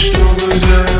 as tuas é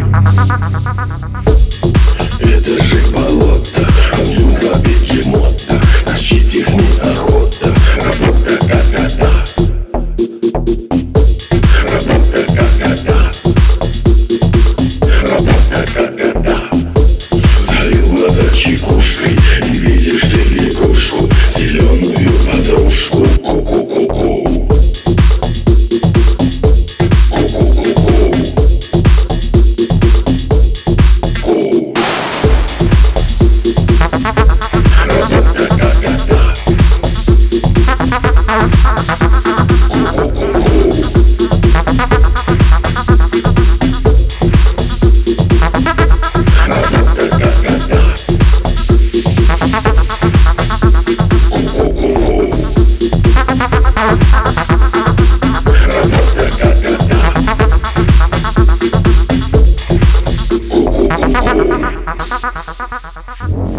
Thank you.